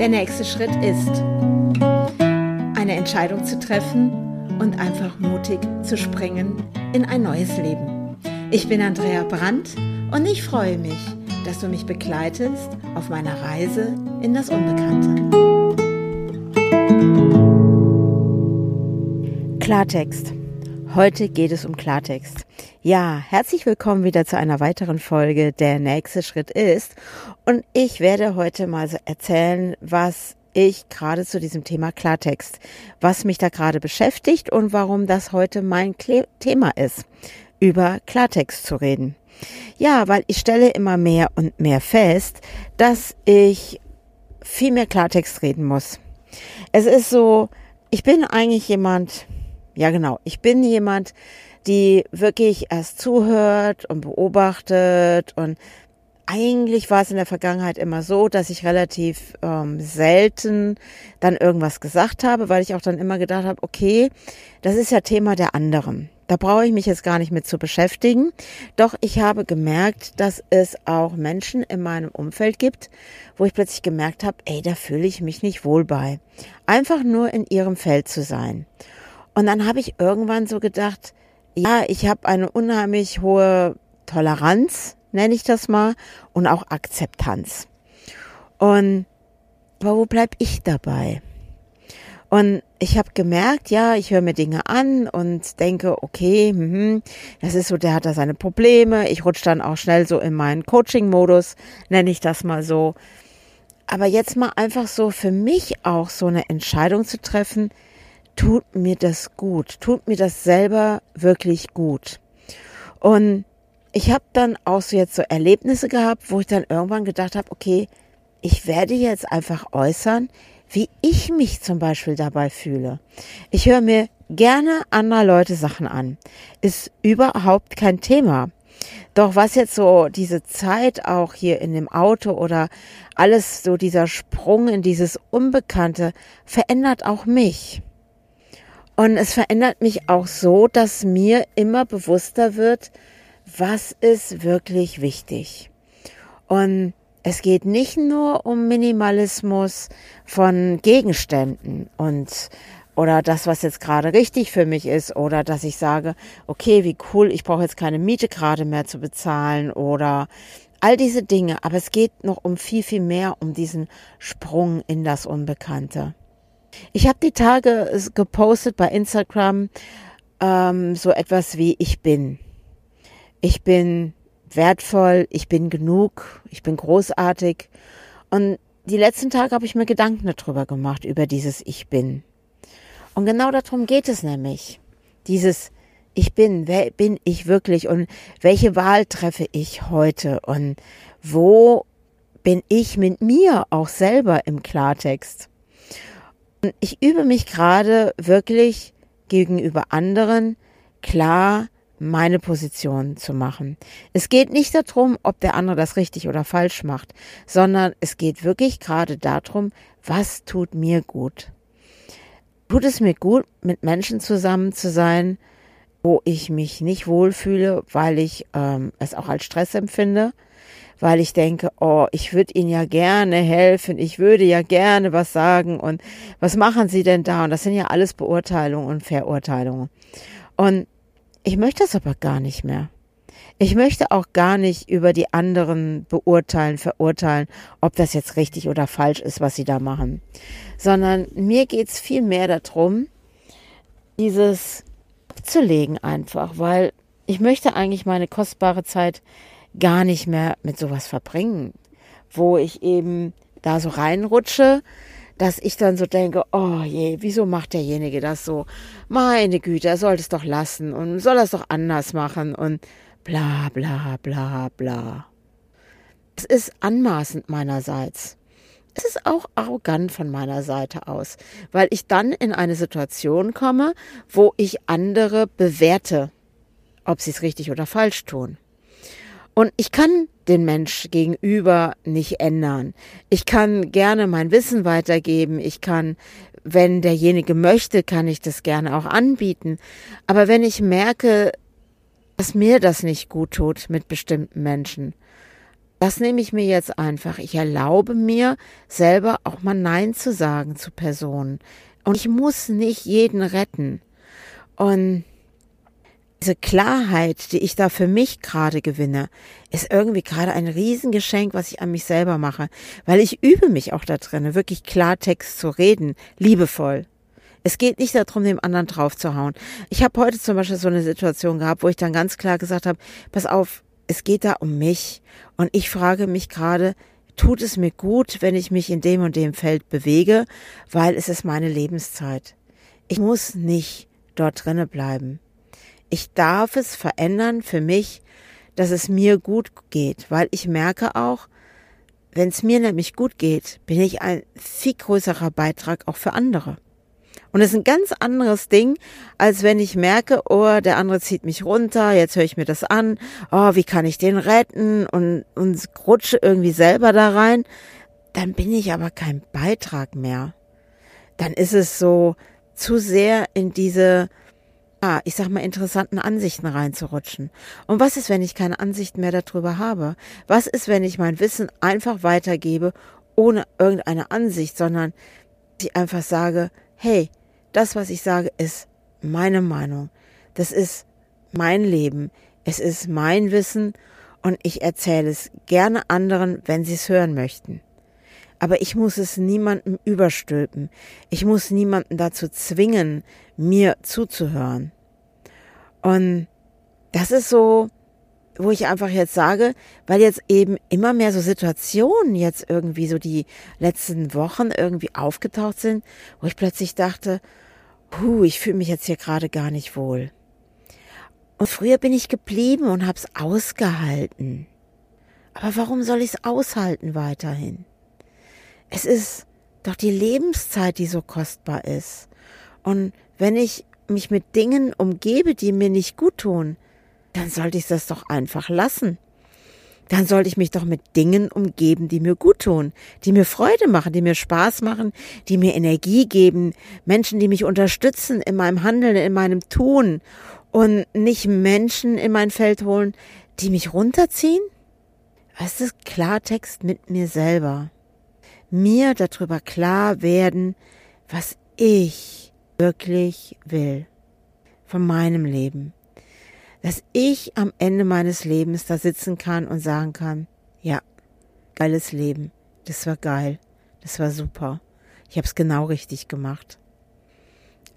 Der nächste Schritt ist, eine Entscheidung zu treffen und einfach mutig zu springen in ein neues Leben. Ich bin Andrea Brandt und ich freue mich, dass du mich begleitest auf meiner Reise in das Unbekannte. Klartext. Heute geht es um Klartext. Ja, herzlich willkommen wieder zu einer weiteren Folge. Der nächste Schritt ist. Und ich werde heute mal so erzählen, was ich gerade zu diesem Thema Klartext, was mich da gerade beschäftigt und warum das heute mein Kle Thema ist, über Klartext zu reden. Ja, weil ich stelle immer mehr und mehr fest, dass ich viel mehr Klartext reden muss. Es ist so, ich bin eigentlich jemand, ja genau, ich bin jemand, die wirklich erst zuhört und beobachtet und eigentlich war es in der Vergangenheit immer so, dass ich relativ ähm, selten dann irgendwas gesagt habe, weil ich auch dann immer gedacht habe, okay, das ist ja Thema der anderen. Da brauche ich mich jetzt gar nicht mit zu beschäftigen. Doch ich habe gemerkt, dass es auch Menschen in meinem Umfeld gibt, wo ich plötzlich gemerkt habe, ey, da fühle ich mich nicht wohl bei. Einfach nur in ihrem Feld zu sein. Und dann habe ich irgendwann so gedacht, ja, ich habe eine unheimlich hohe Toleranz, nenne ich das mal, und auch Akzeptanz. Und aber wo bleib ich dabei? Und ich habe gemerkt, ja, ich höre mir Dinge an und denke, okay, mh, das ist so, der hat da seine Probleme. Ich rutsche dann auch schnell so in meinen Coaching-Modus, nenne ich das mal so. Aber jetzt mal einfach so für mich auch so eine Entscheidung zu treffen, tut mir das gut, tut mir das selber wirklich gut. Und ich habe dann auch so jetzt so Erlebnisse gehabt, wo ich dann irgendwann gedacht habe, okay, ich werde jetzt einfach äußern, wie ich mich zum Beispiel dabei fühle. Ich höre mir gerne anderer Leute Sachen an. Ist überhaupt kein Thema. Doch was jetzt so diese Zeit auch hier in dem Auto oder alles so dieser Sprung in dieses Unbekannte verändert auch mich. Und es verändert mich auch so, dass mir immer bewusster wird, was ist wirklich wichtig. Und es geht nicht nur um Minimalismus von Gegenständen und oder das, was jetzt gerade richtig für mich ist, oder dass ich sage, okay, wie cool, ich brauche jetzt keine Miete gerade mehr zu bezahlen oder all diese Dinge. Aber es geht noch um viel, viel mehr, um diesen Sprung in das Unbekannte. Ich habe die Tage gepostet bei Instagram ähm, so etwas wie ich bin. Ich bin wertvoll, ich bin genug, ich bin großartig. Und die letzten Tage habe ich mir Gedanken darüber gemacht, über dieses Ich bin. Und genau darum geht es nämlich. Dieses Ich bin, wer bin ich wirklich und welche Wahl treffe ich heute und wo bin ich mit mir auch selber im Klartext? Ich übe mich gerade wirklich gegenüber anderen klar meine Position zu machen. Es geht nicht darum, ob der andere das richtig oder falsch macht, sondern es geht wirklich gerade darum, was tut mir gut. Tut es mir gut, mit Menschen zusammen zu sein, wo ich mich nicht wohlfühle, weil ich ähm, es auch als Stress empfinde? Weil ich denke, oh, ich würde Ihnen ja gerne helfen, ich würde ja gerne was sagen und was machen Sie denn da? Und das sind ja alles Beurteilungen und Verurteilungen. Und ich möchte das aber gar nicht mehr. Ich möchte auch gar nicht über die anderen beurteilen, verurteilen, ob das jetzt richtig oder falsch ist, was sie da machen. Sondern mir geht's viel mehr darum, dieses abzulegen einfach, weil ich möchte eigentlich meine kostbare Zeit gar nicht mehr mit sowas verbringen, wo ich eben da so reinrutsche, dass ich dann so denke, oh je, wieso macht derjenige das so? Meine Güte, er sollte es doch lassen und soll es doch anders machen und bla bla bla bla. Es ist anmaßend meinerseits. Es ist auch arrogant von meiner Seite aus, weil ich dann in eine Situation komme, wo ich andere bewerte, ob sie es richtig oder falsch tun. Und ich kann den Mensch gegenüber nicht ändern. Ich kann gerne mein Wissen weitergeben. Ich kann, wenn derjenige möchte, kann ich das gerne auch anbieten. Aber wenn ich merke, dass mir das nicht gut tut mit bestimmten Menschen, Das nehme ich mir jetzt einfach. Ich erlaube mir selber auch mal Nein zu sagen zu Personen. Und ich muss nicht jeden retten. Und diese Klarheit, die ich da für mich gerade gewinne, ist irgendwie gerade ein Riesengeschenk, was ich an mich selber mache, weil ich übe mich auch da drin, wirklich Klartext zu reden, liebevoll. Es geht nicht darum, dem anderen draufzuhauen. Ich habe heute zum Beispiel so eine Situation gehabt, wo ich dann ganz klar gesagt habe, pass auf, es geht da um mich und ich frage mich gerade, tut es mir gut, wenn ich mich in dem und dem Feld bewege, weil es ist meine Lebenszeit. Ich muss nicht dort drinne bleiben. Ich darf es verändern für mich, dass es mir gut geht, weil ich merke auch, wenn es mir nämlich gut geht, bin ich ein viel größerer Beitrag auch für andere. Und es ist ein ganz anderes Ding, als wenn ich merke, oh, der andere zieht mich runter, jetzt höre ich mir das an, oh, wie kann ich den retten und, und rutsche irgendwie selber da rein. Dann bin ich aber kein Beitrag mehr. Dann ist es so zu sehr in diese ah, ich sag mal, interessanten Ansichten reinzurutschen. Und was ist, wenn ich keine Ansichten mehr darüber habe? Was ist, wenn ich mein Wissen einfach weitergebe, ohne irgendeine Ansicht, sondern ich einfach sage, hey, das, was ich sage, ist meine Meinung. Das ist mein Leben. Es ist mein Wissen und ich erzähle es gerne anderen, wenn sie es hören möchten aber ich muss es niemandem überstülpen. Ich muss niemanden dazu zwingen, mir zuzuhören. Und das ist so, wo ich einfach jetzt sage, weil jetzt eben immer mehr so Situationen jetzt irgendwie so die letzten Wochen irgendwie aufgetaucht sind, wo ich plötzlich dachte, puh, ich fühle mich jetzt hier gerade gar nicht wohl. Und früher bin ich geblieben und hab's ausgehalten. Aber warum soll ich's aushalten weiterhin? Es ist doch die Lebenszeit, die so kostbar ist. Und wenn ich mich mit Dingen umgebe, die mir nicht gut tun, dann sollte ich das doch einfach lassen. Dann sollte ich mich doch mit Dingen umgeben, die mir gut tun, die mir Freude machen, die mir Spaß machen, die mir Energie geben, Menschen, die mich unterstützen in meinem Handeln, in meinem Tun und nicht Menschen in mein Feld holen, die mich runterziehen? Es ist Klartext mit mir selber mir darüber klar werden, was ich wirklich will von meinem Leben. Dass ich am Ende meines Lebens da sitzen kann und sagen kann, ja, geiles Leben, das war geil, das war super, ich habe es genau richtig gemacht.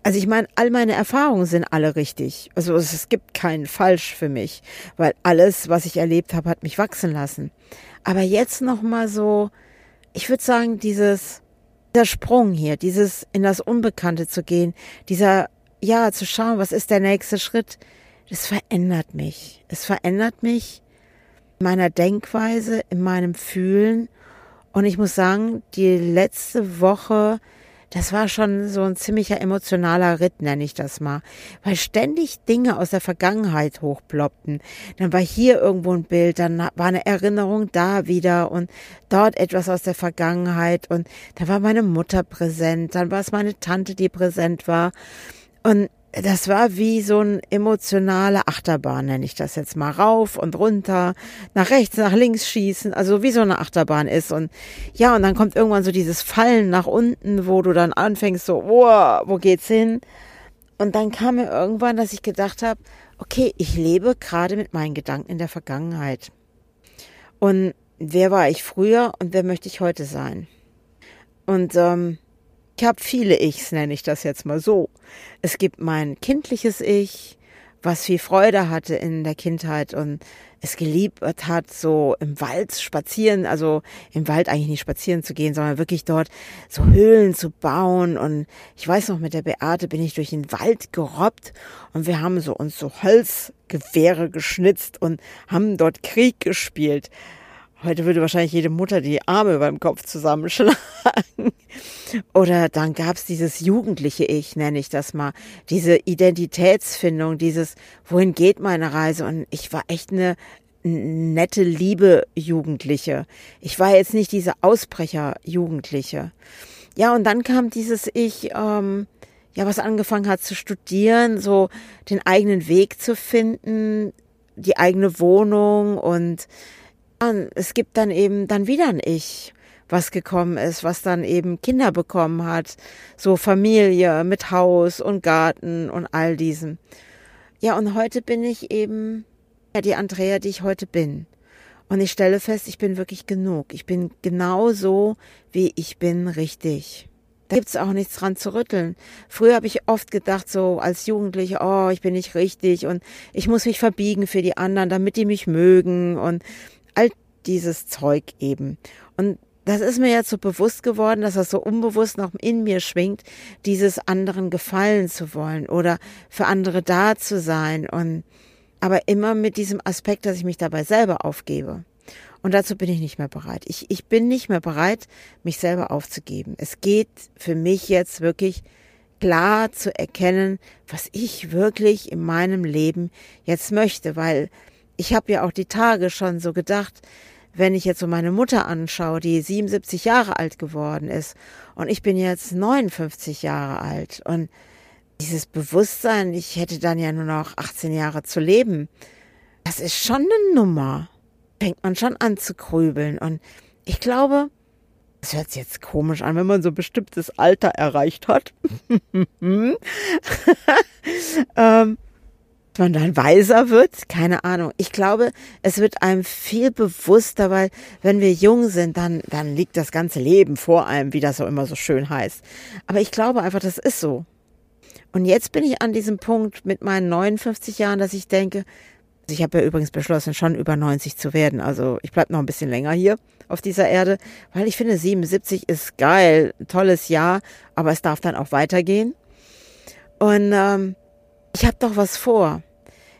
Also ich meine, all meine Erfahrungen sind alle richtig. Also es gibt keinen falsch für mich, weil alles, was ich erlebt habe, hat mich wachsen lassen. Aber jetzt noch mal so ich würde sagen, dieses, dieser Sprung hier, dieses in das Unbekannte zu gehen, dieser, ja, zu schauen, was ist der nächste Schritt, das verändert mich. Es verändert mich in meiner Denkweise, in meinem Fühlen. Und ich muss sagen, die letzte Woche das war schon so ein ziemlicher emotionaler Ritt, nenne ich das mal. Weil ständig Dinge aus der Vergangenheit hochploppten. Dann war hier irgendwo ein Bild, dann war eine Erinnerung da wieder und dort etwas aus der Vergangenheit und da war meine Mutter präsent, dann war es meine Tante, die präsent war. Und das war wie so ein emotionale Achterbahn, nenne ich das jetzt mal, rauf und runter, nach rechts, nach links schießen, also wie so eine Achterbahn ist und ja, und dann kommt irgendwann so dieses Fallen nach unten, wo du dann anfängst so, oh, wo geht's hin? Und dann kam mir irgendwann, dass ich gedacht habe, okay, ich lebe gerade mit meinen Gedanken in der Vergangenheit. Und wer war ich früher und wer möchte ich heute sein? Und ähm, ich habe viele Ichs, nenne ich das jetzt mal so. Es gibt mein kindliches Ich, was viel Freude hatte in der Kindheit und es geliebt hat, so im Wald spazieren, also im Wald eigentlich nicht spazieren zu gehen, sondern wirklich dort so Höhlen zu bauen. Und ich weiß noch, mit der Beate bin ich durch den Wald gerobbt und wir haben so uns so Holzgewehre geschnitzt und haben dort Krieg gespielt. Heute würde wahrscheinlich jede Mutter die Arme beim Kopf zusammenschlagen. Oder dann gab's dieses jugendliche Ich, nenne ich das mal. Diese Identitätsfindung, dieses, wohin geht meine Reise? Und ich war echt eine nette, liebe Jugendliche. Ich war jetzt nicht diese Ausbrecher-Jugendliche. Ja, und dann kam dieses Ich, ähm, ja, was angefangen hat zu studieren, so den eigenen Weg zu finden, die eigene Wohnung und es gibt dann eben dann wieder ein Ich, was gekommen ist, was dann eben Kinder bekommen hat, so Familie mit Haus und Garten und all diesem. Ja, und heute bin ich eben ja, die Andrea, die ich heute bin. Und ich stelle fest, ich bin wirklich genug. Ich bin genau so, wie ich bin, richtig. Da gibt's auch nichts dran zu rütteln. Früher habe ich oft gedacht, so als Jugendliche, oh, ich bin nicht richtig und ich muss mich verbiegen für die anderen, damit die mich mögen und all dieses Zeug eben. Und das ist mir jetzt so bewusst geworden, dass das so unbewusst noch in mir schwingt, dieses anderen gefallen zu wollen oder für andere da zu sein und aber immer mit diesem Aspekt, dass ich mich dabei selber aufgebe. Und dazu bin ich nicht mehr bereit. Ich, ich bin nicht mehr bereit, mich selber aufzugeben. Es geht für mich jetzt wirklich klar zu erkennen, was ich wirklich in meinem Leben jetzt möchte, weil ich habe ja auch die Tage schon so gedacht, wenn ich jetzt so meine Mutter anschaue, die 77 Jahre alt geworden ist und ich bin jetzt 59 Jahre alt und dieses Bewusstsein, ich hätte dann ja nur noch 18 Jahre zu leben, das ist schon eine Nummer. Fängt man schon an zu grübeln. Und ich glaube, das hört sich jetzt komisch an, wenn man so ein bestimmtes Alter erreicht hat. ähm, man dann weiser wird, keine Ahnung. Ich glaube, es wird einem viel bewusster, weil wenn wir jung sind, dann, dann liegt das ganze Leben vor einem, wie das so immer so schön heißt. Aber ich glaube einfach, das ist so. Und jetzt bin ich an diesem Punkt mit meinen 59 Jahren, dass ich denke, ich habe ja übrigens beschlossen, schon über 90 zu werden. Also ich bleibe noch ein bisschen länger hier auf dieser Erde, weil ich finde, 77 ist geil, tolles Jahr, aber es darf dann auch weitergehen. Und ähm, ich habe doch was vor.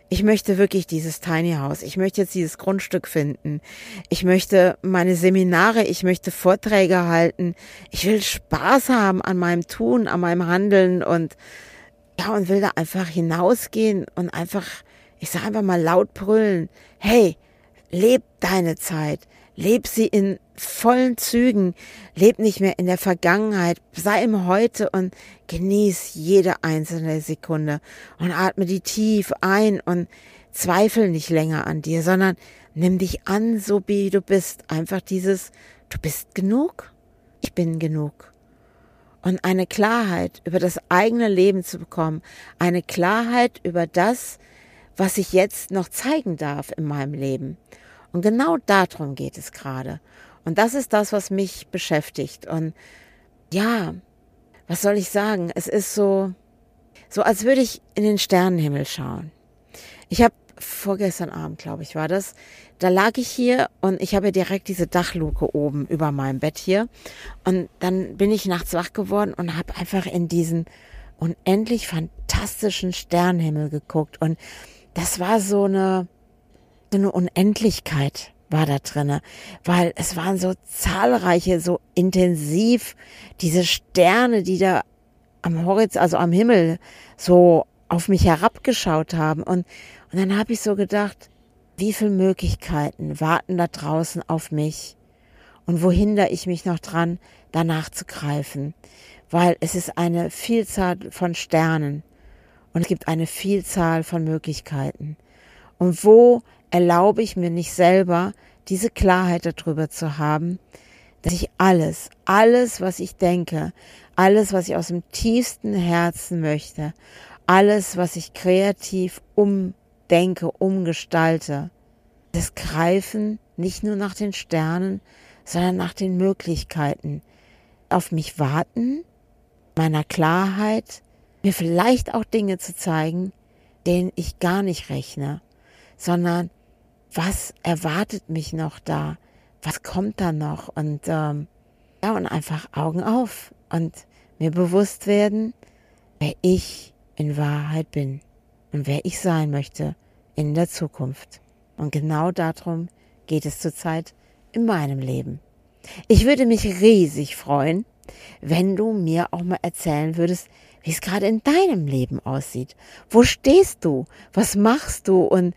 Ich möchte wirklich dieses Tiny House. Ich möchte jetzt dieses Grundstück finden. Ich möchte meine Seminare, ich möchte Vorträge halten. Ich will Spaß haben an meinem Tun, an meinem Handeln und ja, und will da einfach hinausgehen und einfach, ich sage einfach mal laut brüllen, hey, leb deine Zeit, leb sie in vollen Zügen, leb nicht mehr in der Vergangenheit, sei im Heute und genieß jede einzelne Sekunde und atme die tief ein und zweifel nicht länger an dir, sondern nimm dich an, so wie du bist. Einfach dieses, du bist genug. Ich bin genug und eine Klarheit über das eigene Leben zu bekommen, eine Klarheit über das, was ich jetzt noch zeigen darf in meinem Leben. Und genau darum geht es gerade. Und das ist das, was mich beschäftigt. Und ja, was soll ich sagen? Es ist so, so als würde ich in den Sternenhimmel schauen. Ich habe vorgestern Abend, glaube ich, war das. Da lag ich hier und ich habe direkt diese Dachluke oben über meinem Bett hier. Und dann bin ich nachts wach geworden und habe einfach in diesen unendlich fantastischen Sternenhimmel geguckt. Und das war so eine, eine Unendlichkeit war da drinne, weil es waren so zahlreiche, so intensiv diese Sterne, die da am Horizont, also am Himmel so auf mich herabgeschaut haben. Und und dann habe ich so gedacht, wie viele Möglichkeiten warten da draußen auf mich und wo hindere ich mich noch dran, danach zu greifen, weil es ist eine Vielzahl von Sternen und es gibt eine Vielzahl von Möglichkeiten. Und wo erlaube ich mir nicht selber, diese Klarheit darüber zu haben, dass ich alles, alles, was ich denke, alles, was ich aus dem tiefsten Herzen möchte, alles, was ich kreativ um denke, umgestalte. Das Greifen nicht nur nach den Sternen, sondern nach den Möglichkeiten. Auf mich warten, meiner Klarheit, mir vielleicht auch Dinge zu zeigen, denen ich gar nicht rechne, sondern was erwartet mich noch da? Was kommt da noch? Und ähm, ja, und einfach Augen auf und mir bewusst werden, wer ich in Wahrheit bin und wer ich sein möchte in der Zukunft. Und genau darum geht es zurzeit in meinem Leben. Ich würde mich riesig freuen, wenn du mir auch mal erzählen würdest, wie es gerade in deinem Leben aussieht. Wo stehst du? Was machst du? Und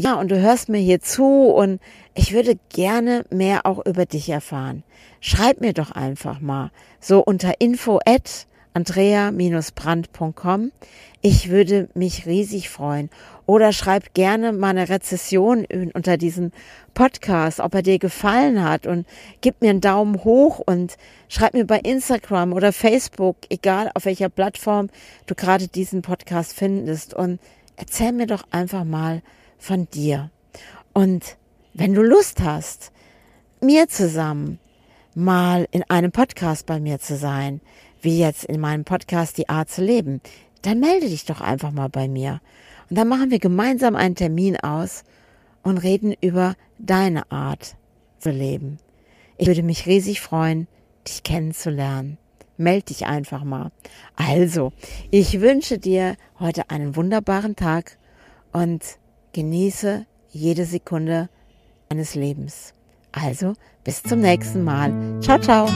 ja, und du hörst mir hier zu und ich würde gerne mehr auch über dich erfahren. Schreib mir doch einfach mal so unter info at andrea-brand.com. Ich würde mich riesig freuen. Oder schreib gerne mal eine Rezession unter diesem Podcast, ob er dir gefallen hat und gib mir einen Daumen hoch und schreib mir bei Instagram oder Facebook, egal auf welcher Plattform du gerade diesen Podcast findest und erzähl mir doch einfach mal von dir. Und wenn du Lust hast, mir zusammen mal in einem Podcast bei mir zu sein, wie jetzt in meinem Podcast Die Art zu leben, dann melde dich doch einfach mal bei mir. Und dann machen wir gemeinsam einen Termin aus und reden über deine Art zu leben. Ich würde mich riesig freuen, dich kennenzulernen. Meld dich einfach mal. Also, ich wünsche dir heute einen wunderbaren Tag und genieße jede Sekunde deines Lebens. Also, bis zum nächsten Mal. Ciao, ciao.